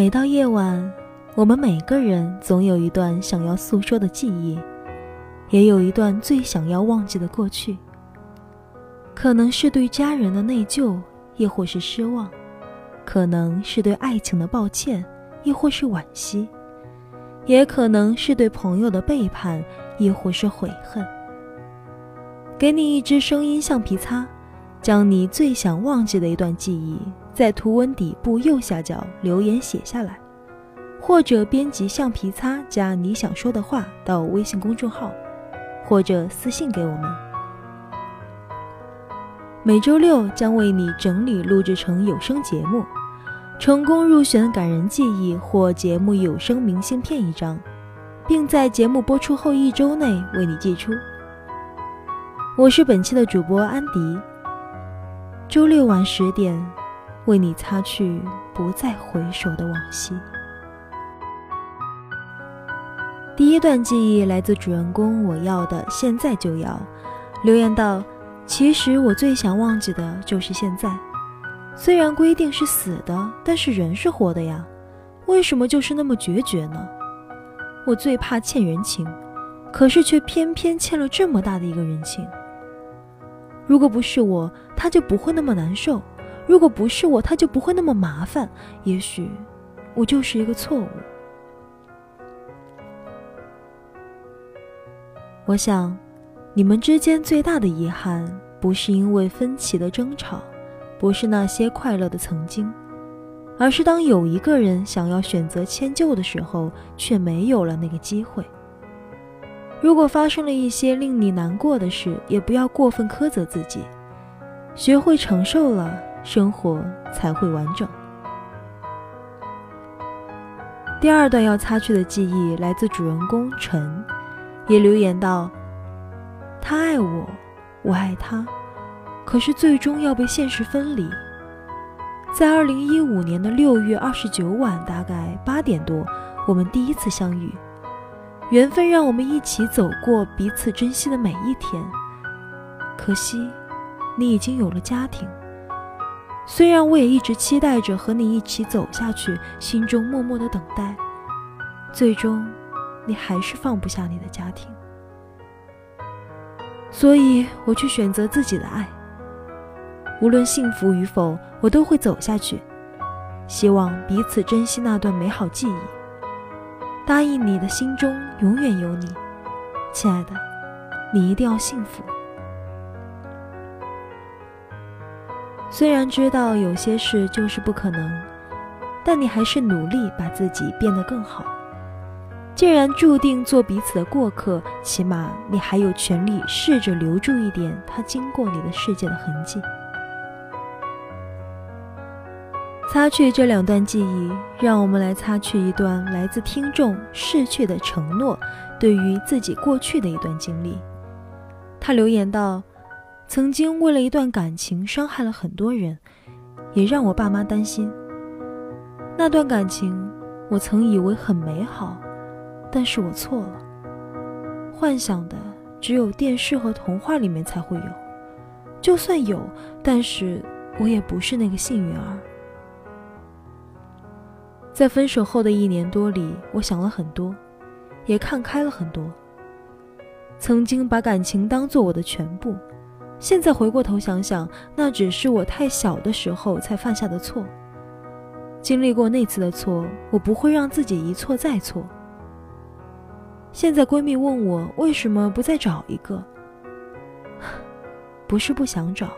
每到夜晚，我们每个人总有一段想要诉说的记忆，也有一段最想要忘记的过去。可能是对家人的内疚，亦或是失望；可能是对爱情的抱歉，亦或是惋惜；也可能是对朋友的背叛，亦或是悔恨。给你一支声音橡皮擦，将你最想忘记的一段记忆。在图文底部右下角留言写下来，或者编辑橡皮擦加你想说的话到微信公众号，或者私信给我们。每周六将为你整理录制成有声节目，成功入选感人记忆或节目有声明信片一张，并在节目播出后一周内为你寄出。我是本期的主播安迪，周六晚十点。为你擦去不再回首的往昔。第一段记忆来自主人公，我要的现在就要。留言道：“其实我最想忘记的就是现在。虽然规定是死的，但是人是活的呀。为什么就是那么决绝呢？我最怕欠人情，可是却偏偏欠了这么大的一个人情。如果不是我，他就不会那么难受。”如果不是我，他就不会那么麻烦。也许，我就是一个错误。我想，你们之间最大的遗憾，不是因为分歧的争吵，不是那些快乐的曾经，而是当有一个人想要选择迁就的时候，却没有了那个机会。如果发生了一些令你难过的事，也不要过分苛责自己，学会承受了。生活才会完整。第二段要擦去的记忆来自主人公陈，也留言道：“他爱我，我爱他，可是最终要被现实分离。”在二零一五年的六月二十九晚，大概八点多，我们第一次相遇，缘分让我们一起走过彼此珍惜的每一天。可惜，你已经有了家庭。虽然我也一直期待着和你一起走下去，心中默默的等待，最终，你还是放不下你的家庭，所以我去选择自己的爱。无论幸福与否，我都会走下去，希望彼此珍惜那段美好记忆。答应你的心中永远有你，亲爱的，你一定要幸福。虽然知道有些事就是不可能，但你还是努力把自己变得更好。既然注定做彼此的过客，起码你还有权利试着留住一点他经过你的世界的痕迹。擦去这两段记忆，让我们来擦去一段来自听众逝去的承诺，对于自己过去的一段经历。他留言道。曾经为了一段感情伤害了很多人，也让我爸妈担心。那段感情，我曾以为很美好，但是我错了。幻想的只有电视和童话里面才会有，就算有，但是我也不是那个幸运儿。在分手后的一年多里，我想了很多，也看开了很多。曾经把感情当做我的全部。现在回过头想想，那只是我太小的时候才犯下的错。经历过那次的错，我不会让自己一错再错。现在闺蜜问我为什么不再找一个，不是不想找，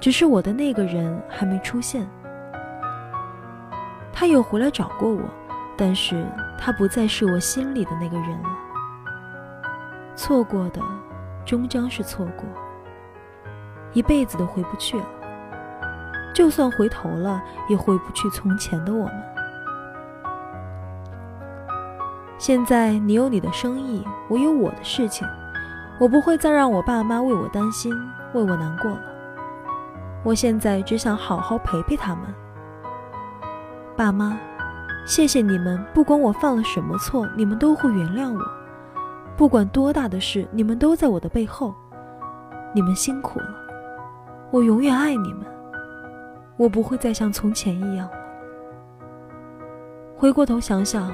只是我的那个人还没出现。他有回来找过我，但是他不再是我心里的那个人了。错过的，终将是错过。一辈子都回不去了，就算回头了，也回不去从前的我们。现在你有你的生意，我有我的事情，我不会再让我爸妈为我担心，为我难过了。我现在只想好好陪陪他们。爸妈，谢谢你们，不管我犯了什么错，你们都会原谅我；不管多大的事，你们都在我的背后。你们辛苦了。我永远爱你们，我不会再像从前一样了。回过头想想，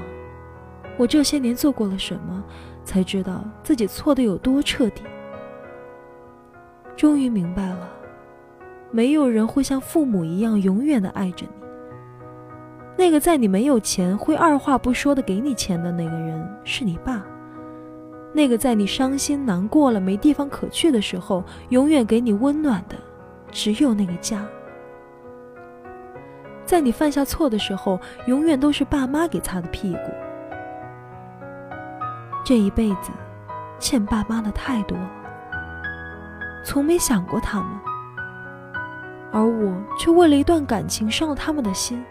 我这些年做过了什么，才知道自己错的有多彻底。终于明白了，没有人会像父母一样永远的爱着你。那个在你没有钱会二话不说的给你钱的那个人是你爸。那个在你伤心难过了没地方可去的时候，永远给你温暖的，只有那个家。在你犯下错的时候，永远都是爸妈给擦的屁股。这一辈子，欠爸妈的太多，从没想过他们，而我却为了一段感情伤了他们的心。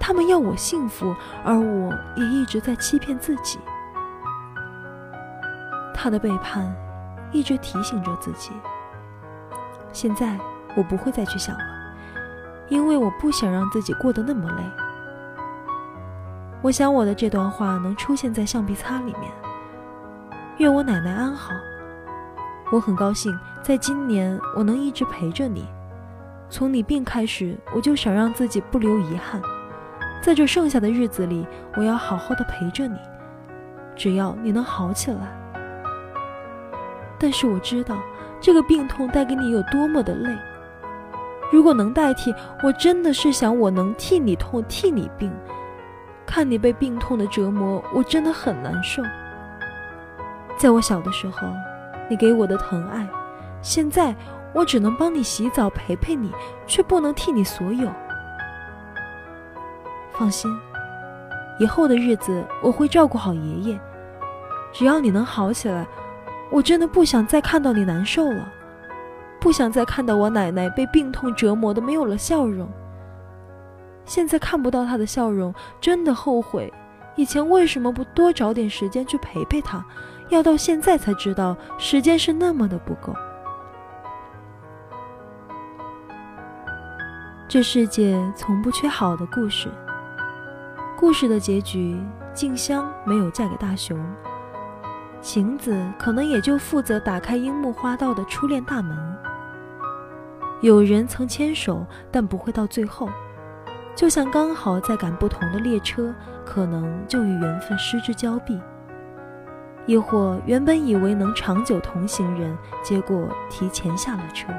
他们要我幸福，而我也一直在欺骗自己。他的背叛，一直提醒着自己。现在我不会再去想了，因为我不想让自己过得那么累。我想我的这段话能出现在橡皮擦里面。愿我奶奶安好。我很高兴，在今年我能一直陪着你。从你病开始，我就想让自己不留遗憾。在这剩下的日子里，我要好好的陪着你，只要你能好起来。但是我知道，这个病痛带给你有多么的累。如果能代替，我真的是想我能替你痛，替你病。看你被病痛的折磨，我真的很难受。在我小的时候，你给我的疼爱，现在我只能帮你洗澡，陪陪你，却不能替你所有。放心，以后的日子我会照顾好爷爷。只要你能好起来。我真的不想再看到你难受了，不想再看到我奶奶被病痛折磨的没有了笑容。现在看不到她的笑容，真的后悔，以前为什么不多找点时间去陪陪她？要到现在才知道，时间是那么的不够。这世界从不缺好的故事。故事的结局，静香没有嫁给大雄。晴子可能也就负责打开樱木花道的初恋大门。有人曾牵手，但不会到最后，就像刚好在赶不同的列车，可能就与缘分失之交臂。亦或原本以为能长久同行人，结果提前下了车。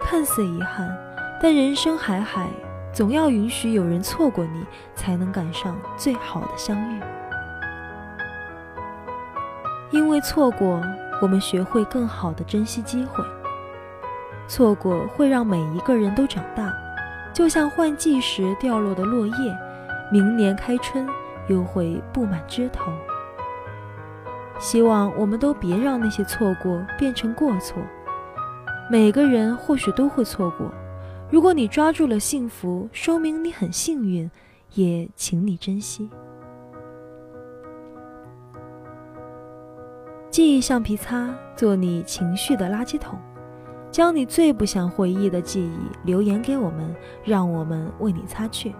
看似遗憾，但人生海海，总要允许有人错过你，才能赶上最好的相遇。因为错过，我们学会更好的珍惜机会。错过会让每一个人都长大，就像换季时掉落的落叶，明年开春又会布满枝头。希望我们都别让那些错过变成过错。每个人或许都会错过，如果你抓住了幸福，说明你很幸运，也请你珍惜。记忆橡皮擦，做你情绪的垃圾桶，将你最不想回忆的记忆留言给我们，让我们为你擦去，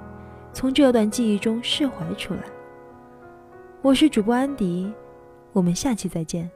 从这段记忆中释怀出来。我是主播安迪，我们下期再见。